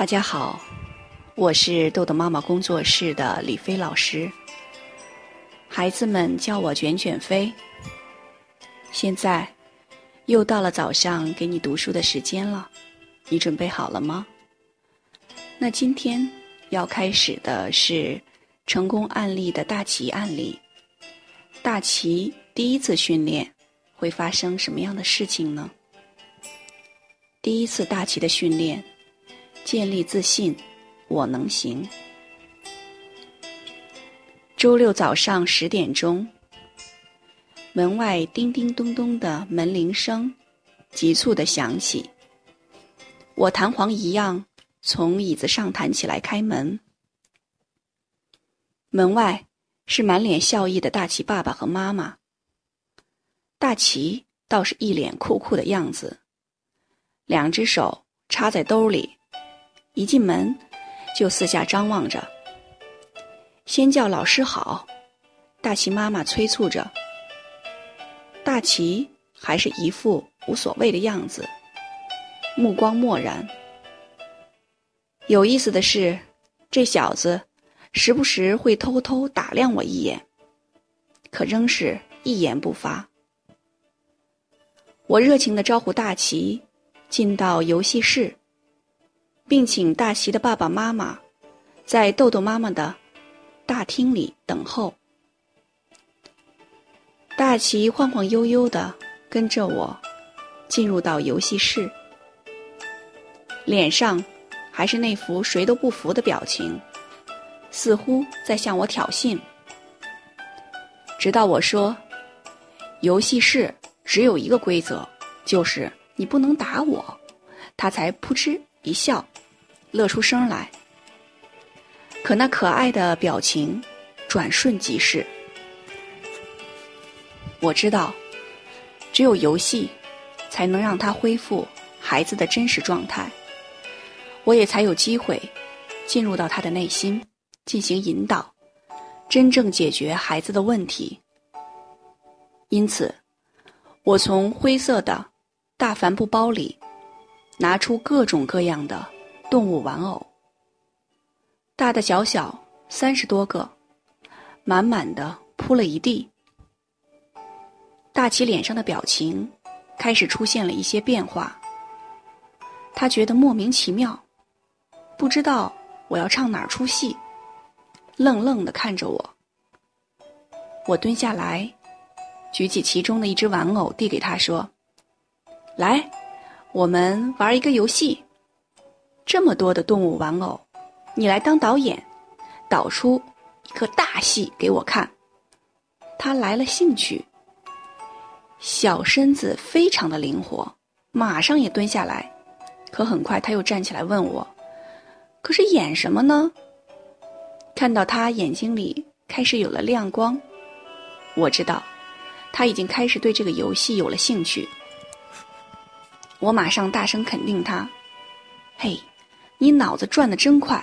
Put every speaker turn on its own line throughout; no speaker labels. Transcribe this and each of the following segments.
大家好，我是豆豆妈妈工作室的李飞老师。孩子们叫我卷卷飞。现在又到了早上给你读书的时间了，你准备好了吗？那今天要开始的是成功案例的大旗案例。大旗第一次训练会发生什么样的事情呢？第一次大旗的训练。建立自信，我能行。周六早上十点钟，门外叮叮咚咚的门铃声急促的响起。我弹簧一样从椅子上弹起来开门。门外是满脸笑意的大齐爸爸和妈妈。大齐倒是一脸酷酷的样子，两只手插在兜里。一进门，就四下张望着。先叫老师好，大齐妈妈催促着。大齐还是一副无所谓的样子，目光漠然。有意思的是，这小子时不时会偷偷打量我一眼，可仍是一言不发。我热情的招呼大齐进到游戏室。并请大齐的爸爸妈妈在豆豆妈妈的大厅里等候。大齐晃晃悠悠的跟着我进入到游戏室，脸上还是那副谁都不服的表情，似乎在向我挑衅。直到我说：“游戏室只有一个规则，就是你不能打我。”他才扑哧一笑。乐出声来，可那可爱的表情转瞬即逝。我知道，只有游戏才能让他恢复孩子的真实状态，我也才有机会进入到他的内心进行引导，真正解决孩子的问题。因此，我从灰色的大帆布包里拿出各种各样的。动物玩偶，大大小小三十多个，满满的铺了一地。大齐脸上的表情开始出现了一些变化，他觉得莫名其妙，不知道我要唱哪出戏，愣愣的看着我。我蹲下来，举起其中的一只玩偶递给他说：“来，我们玩一个游戏。”这么多的动物玩偶，你来当导演，导出一个大戏给我看。他来了兴趣，小身子非常的灵活，马上也蹲下来。可很快他又站起来问我：“可是演什么呢？”看到他眼睛里开始有了亮光，我知道他已经开始对这个游戏有了兴趣。我马上大声肯定他：“嘿！”你脑子转得真快，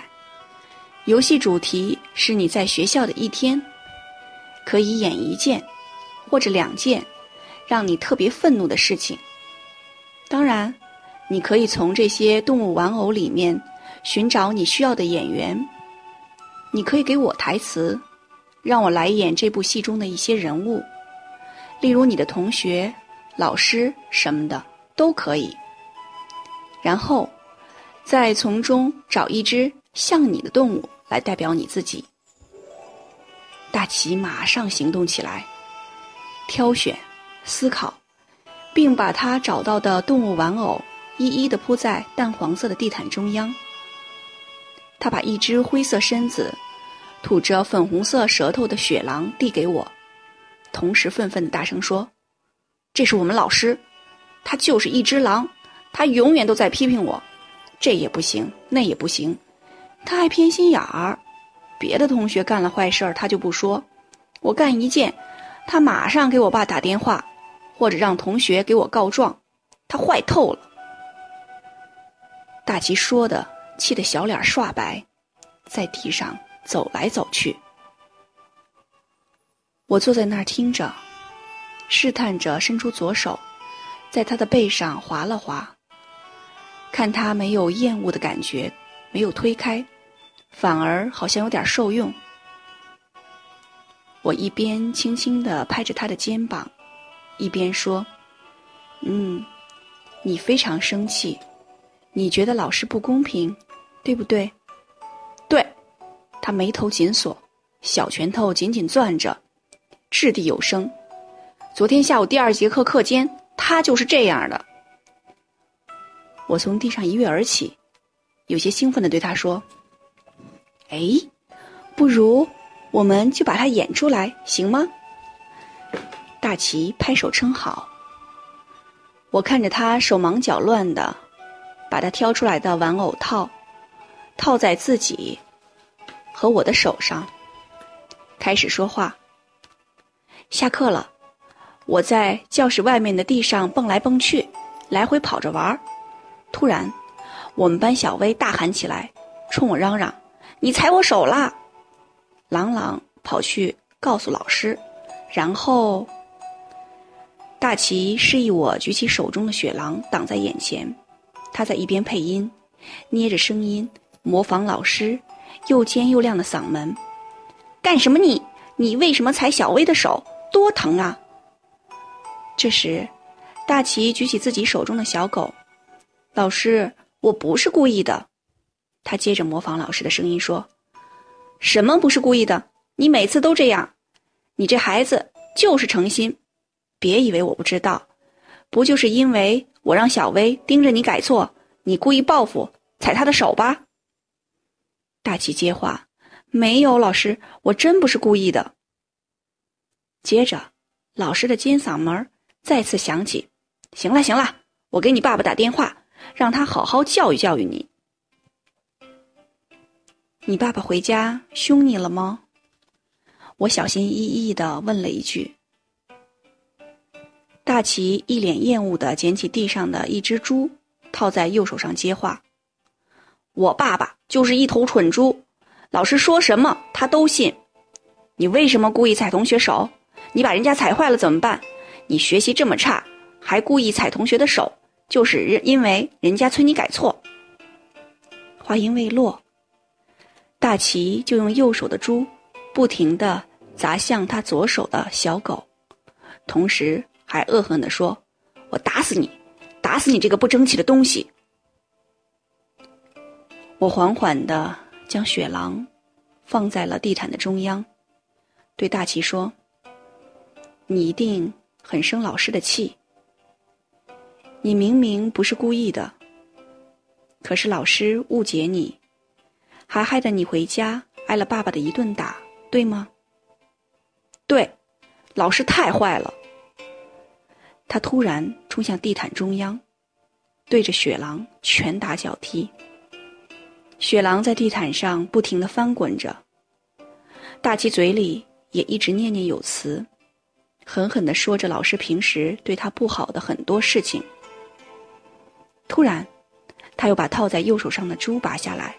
游戏主题是你在学校的一天，可以演一件或者两件让你特别愤怒的事情。当然，你可以从这些动物玩偶里面寻找你需要的演员。你可以给我台词，让我来演这部戏中的一些人物，例如你的同学、老师什么的都可以。然后。再从中找一只像你的动物来代表你自己。大齐马上行动起来，挑选、思考，并把他找到的动物玩偶一一的铺在淡黄色的地毯中央。他把一只灰色身子、吐着粉红色舌头的雪狼递给我，同时愤愤的大声说：“这是我们老师，他就是一只狼，他永远都在批评我。”这也不行，那也不行，他还偏心眼儿。别的同学干了坏事儿，他就不说；我干一件，他马上给我爸打电话，或者让同学给我告状。他坏透了。大吉说的，气得小脸刷白，在地上走来走去。我坐在那儿听着，试探着伸出左手，在他的背上划了划。看他没有厌恶的感觉，没有推开，反而好像有点受用。我一边轻轻的拍着他的肩膀，一边说：“嗯，你非常生气，你觉得老师不公平，对不对？”“对。”他眉头紧锁，小拳头紧紧攥着，掷地有声。昨天下午第二节课课间，他就是这样的。我从地上一跃而起，有些兴奋的对他说：“哎，不如……”我们就把它演出来，行吗？大齐拍手称好。我看着他手忙脚乱的，把他挑出来的玩偶套套在自己和我的手上，开始说话。下课了，我在教室外面的地上蹦来蹦去，来回跑着玩儿。突然，我们班小薇大喊起来，冲我嚷嚷：“你踩我手啦！”朗朗跑去告诉老师，然后大齐示意我举起手中的雪狼挡在眼前。他在一边配音，捏着声音模仿老师又尖又亮的嗓门：“干什么你？你为什么踩小薇的手？多疼啊！”这时，大齐举起自己手中的小狗：“老师，我不是故意的。”他接着模仿老师的声音说。什么不是故意的？你每次都这样，你这孩子就是诚心。别以为我不知道，不就是因为我让小薇盯着你改错，你故意报复，踩她的手吧？大齐接话：“没有，老师，我真不是故意的。”接着，老师的尖嗓门再次响起：“行了，行了，我给你爸爸打电话，让他好好教育教育你。”你爸爸回家凶你了吗？我小心翼翼的问了一句。大齐一脸厌恶的捡起地上的一只猪，套在右手上接话：“我爸爸就是一头蠢猪，老师说什么他都信。你为什么故意踩同学手？你把人家踩坏了怎么办？你学习这么差，还故意踩同学的手，就是因为人家催你改错。”话音未落。大齐就用右手的猪，不停地砸向他左手的小狗，同时还恶狠地说：“我打死你，打死你这个不争气的东西！”我缓缓地将雪狼放在了地毯的中央，对大齐说：“你一定很生老师的气。你明明不是故意的，可是老师误解你。”还害得你回家挨了爸爸的一顿打，对吗？对，老师太坏了。他突然冲向地毯中央，对着雪狼拳打脚踢。雪狼在地毯上不停的翻滚着，大齐嘴里也一直念念有词，狠狠的说着老师平时对他不好的很多事情。突然，他又把套在右手上的珠拔下来。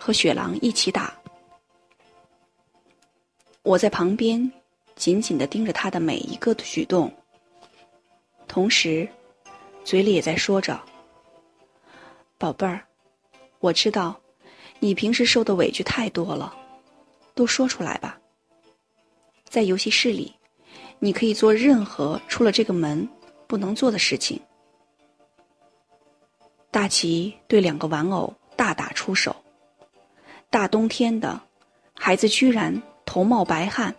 和雪狼一起打，我在旁边紧紧的盯着他的每一个举动，同时嘴里也在说着：“宝贝儿，我知道你平时受的委屈太多了，都说出来吧。在游戏室里，你可以做任何出了这个门不能做的事情。”大齐对两个玩偶大打出手。大冬天的，孩子居然头冒白汗，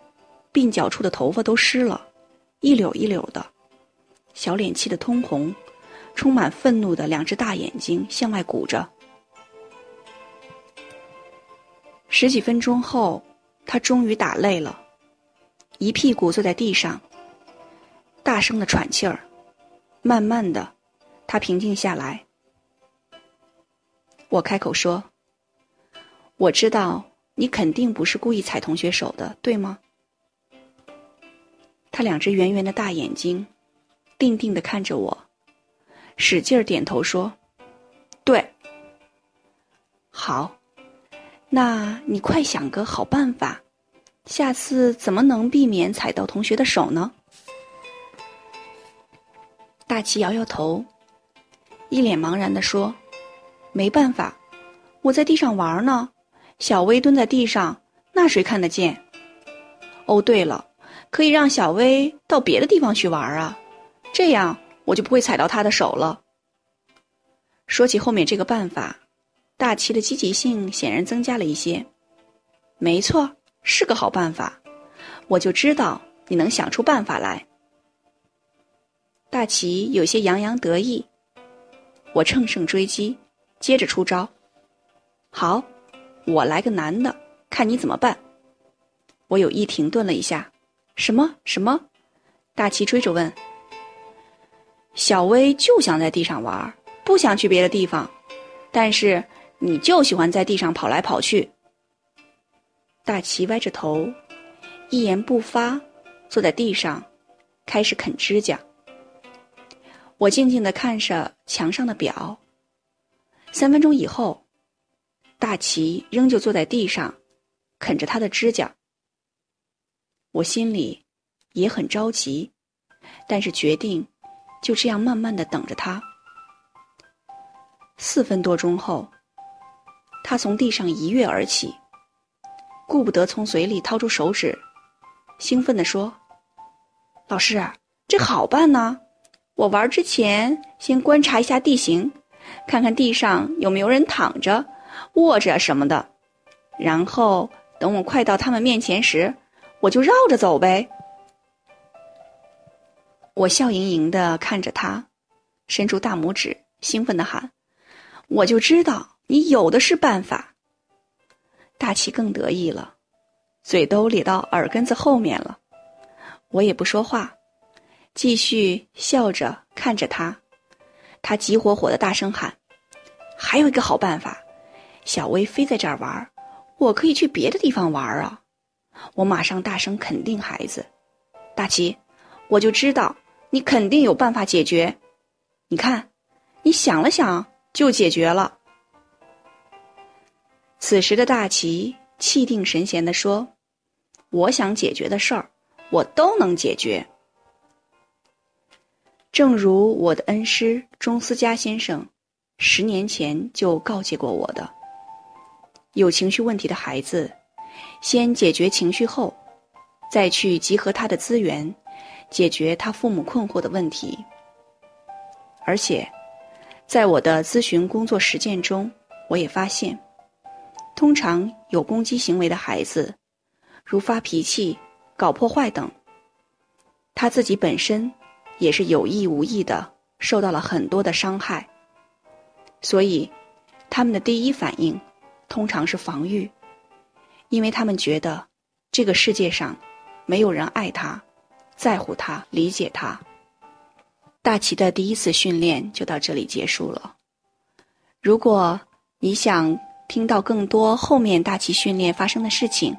鬓角处的头发都湿了，一绺一绺的，小脸气得通红，充满愤怒的两只大眼睛向外鼓着。十几分钟后，他终于打累了，一屁股坐在地上，大声的喘气儿。慢慢的，他平静下来。我开口说。我知道你肯定不是故意踩同学手的，对吗？他两只圆圆的大眼睛，定定的看着我，使劲儿点头说：“对。”好，那你快想个好办法，下次怎么能避免踩到同学的手呢？大齐摇摇头，一脸茫然的说：“没办法。”我在地上玩呢，小薇蹲在地上，那谁看得见？哦，对了，可以让小薇到别的地方去玩啊，这样我就不会踩到她的手了。说起后面这个办法，大齐的积极性显然增加了一些。没错，是个好办法，我就知道你能想出办法来。大齐有些洋洋得意，我乘胜追击，接着出招。好，我来个男的，看你怎么办。我有意停顿了一下，什么什么？大齐追着问。小薇就想在地上玩，不想去别的地方，但是你就喜欢在地上跑来跑去。大齐歪着头，一言不发，坐在地上，开始啃指甲。我静静的看着墙上的表。三分钟以后，大齐仍旧坐在地上，啃着他的指甲。我心里也很着急，但是决定就这样慢慢的等着他。四分多钟后，他从地上一跃而起，顾不得从嘴里掏出手指，兴奋地说：“老师，这好办呢！我玩之前先观察一下地形，看看地上有没有人躺着、卧着什么的，然后等我快到他们面前时。”我就绕着走呗。我笑盈盈的看着他，伸出大拇指，兴奋的喊：“我就知道你有的是办法。”大齐更得意了，嘴都咧到耳根子后面了。我也不说话，继续笑着看着他。他急火火的大声喊：“还有一个好办法，小薇非在这儿玩，我可以去别的地方玩啊。”我马上大声肯定孩子，大齐，我就知道你肯定有办法解决。你看，你想了想就解决了。此时的大齐气定神闲地说：“我想解决的事儿，我都能解决。”正如我的恩师钟思佳先生十年前就告诫过我的：有情绪问题的孩子。先解决情绪后，再去集合他的资源，解决他父母困惑的问题。而且，在我的咨询工作实践中，我也发现，通常有攻击行为的孩子，如发脾气、搞破坏等，他自己本身也是有意无意的受到了很多的伤害，所以他们的第一反应通常是防御。因为他们觉得，这个世界上没有人爱他、在乎他、理解他。大齐的第一次训练就到这里结束了。如果你想听到更多后面大齐训练发生的事情，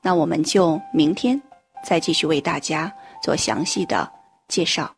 那我们就明天再继续为大家做详细的介绍。